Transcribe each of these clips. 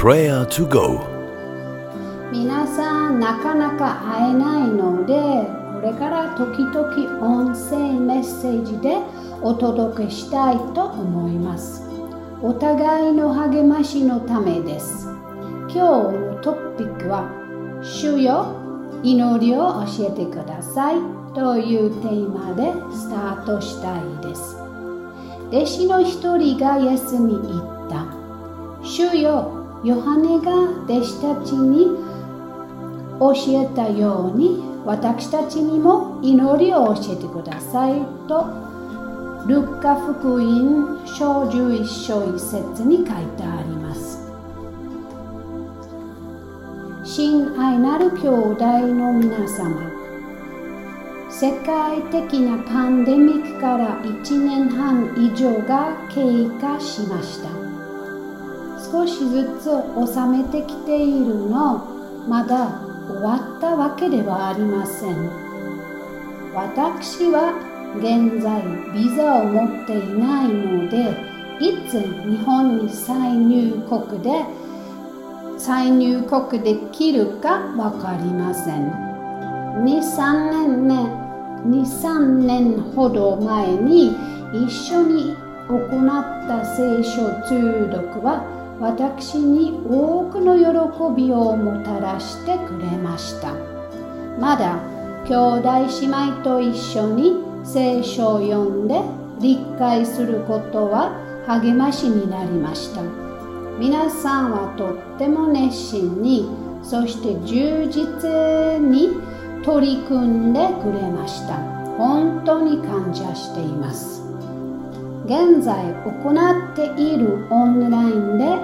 Prayer to Go. 皆さんなかなか会えないのでこれから時々音声メッセージでお届けしたいと思います。お互いの励ましのためです。今日のトピックは「主よ祈りを教えてください」というテーマでスタートしたいです。弟子の一人がイエスに言った「主よヨハネが弟子たちに教えたように私たちにも祈りを教えてくださいとルッカ福音章11章1節に書いてあります。親愛なる兄弟の皆様世界的なパンデミックから1年半以上が経過しました。少しずつ収めてきているの。まだ終わったわけではありません。私は現在ビザを持っていないのでいつ日本に再入国で再入国できるか分かりません。23年ね23年ほど前に一緒に行った聖書通読は私に多くの喜びをもたらしてくれました。まだ兄弟姉妹と一緒に聖書を読んで理解することは励ましになりました。皆さんはとっても熱心にそして充実に取り組んでくれました。本当に感謝しています。現在行っているオンラインで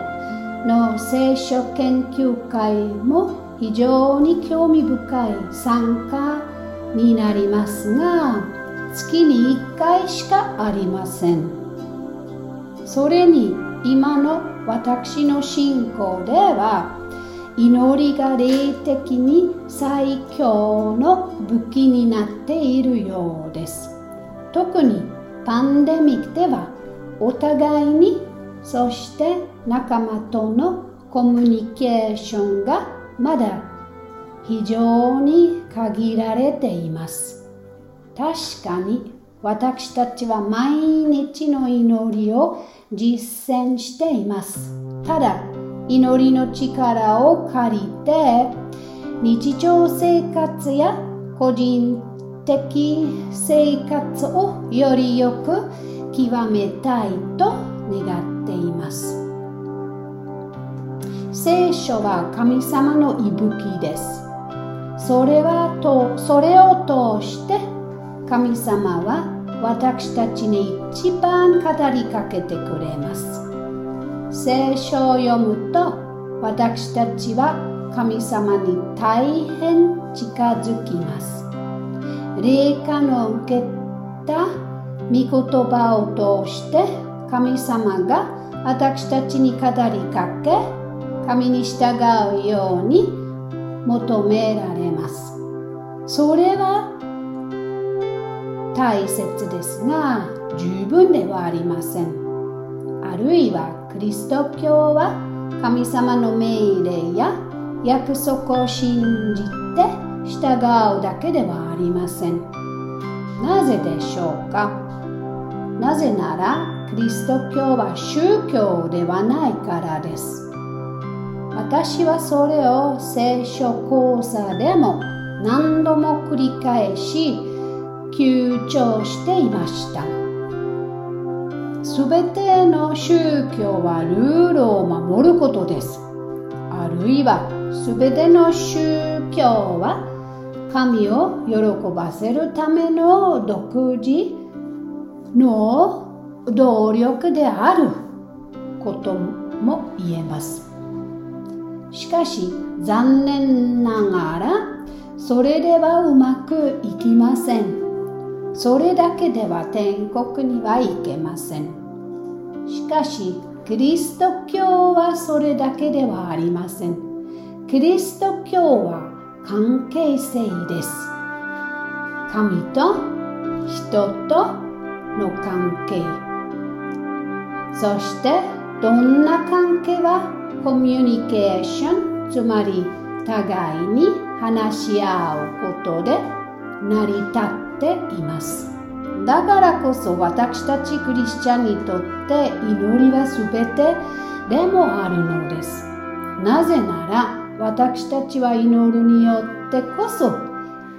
の聖書研究会も非常に興味深い参加になりますが月に1回しかありません。それに今の私の信仰では祈りが霊的に最強の武器になっているようです。特にパンデミックではお互いにそして仲間とのコミュニケーションがまだ非常に限られています。確かに私たちは毎日の祈りを実践しています。ただ祈りの力を借りて日常生活や個人的生活をよりよく極めたいと願っています。聖書は神様の息吹です。それはとそれを通して神様は私たちに一番語りかけてくれます。聖書を読むと私たちは神様に大変近づきます。霊感を受けた御言葉を通して神様が私たちに語りかけ神に従うように求められます。それは大切ですが十分ではありません。あるいはキリスト教は神様の命令や約束を信じて従うだけではありません。なぜでしょうか？なぜならキリスト教は宗教ではないからです。私はそれを聖書講座でも何度も繰り返し強調していました。すべての宗教はルールを守ることです。あるいはすべての宗教は神を喜ばせるための独自の動力であることも言えます。しかし残念ながらそれではうまくいきません。それだけでは天国には行けません。しかしキリスト教はそれだけではありません。キリスト教は関係性です。神と人との関係。そしてどんな関係はコミュニケーションつまり互いに話し合うことで成り立っています。だからこそ私たちクリスチャンにとって祈りは全てでもあるのです。なぜなら私たちは祈るによってこそ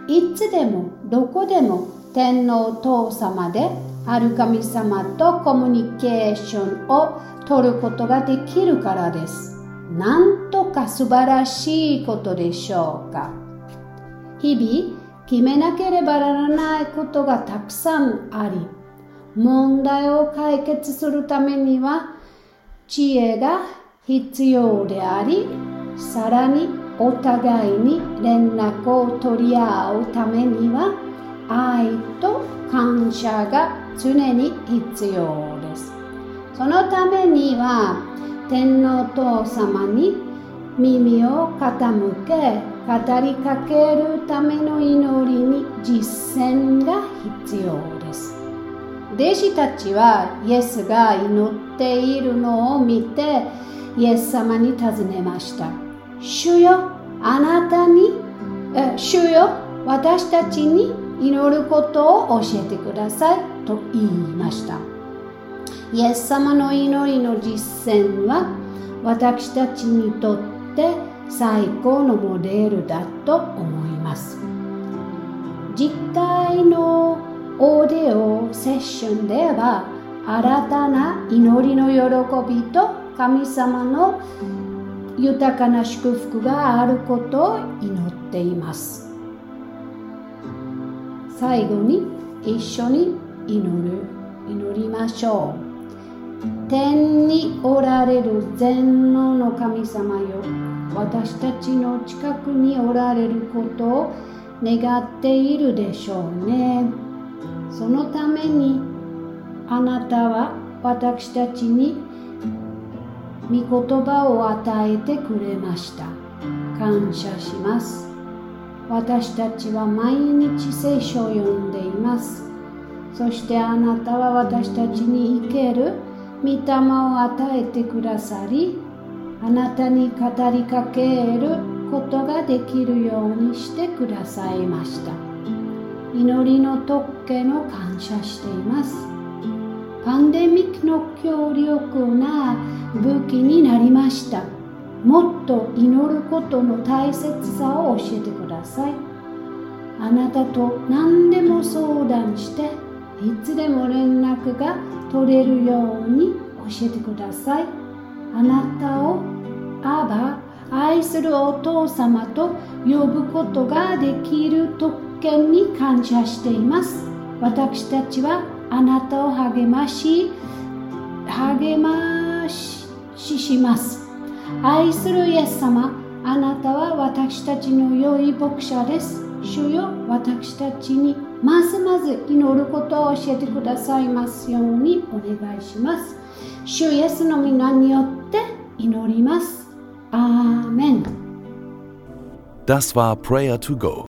いつでもどこでも天皇父様である神様とコミュニケーションを取ることができるからです。なんとか素晴らしいことでしょうか。日々決めなければならないことがたくさんあり、問題を解決するためには知恵が必要であり、さらにお互いに連絡を取り合うためには愛と感謝が常に必要です。そのためには天皇父様に耳を傾け語りかけるための祈りに実践が必要です。弟子たちはイエスが祈っているのを見てイエス様に尋ねました。主よ、あなたに、主よ、私たちに祈ることを教えてくださいと言いました。イエス様の祈りの実践は私たちにとって最高のモデルだと思います。実体のオーディオセッションでは新たな祈りの喜びと神様の豊かな祝福があることを祈っています。最後に一緒に祈る祈りましょう天におられる全能の神様よ私たちの近くにおられることを願っているでしょうねそのためにあなたは私たちに御言葉を与えてくれました。感謝します。私たちは毎日聖書を読んでいます。そしてあなたは私たちに生ける御霊を与えてくださりあなたに語りかけることができるようにしてくださいました。祈りの特権を感謝しています。パンデミックの強力な武器になりました。もっと祈ることの大切さを教えてください。あなたと何でも相談していつでも連絡が取れるように教えてください。あなたをアバ愛するお父様と呼ぶことができる特権に感謝しています。私たちはあなたを励まし励まし死します。愛するイエス様あなたは私たちの良い牧者です。主よ私たちにますます祈ることを教えてくださいますようにお願いします。主イエスの皆によって祈ります。アーメン。Das war Prayer to Go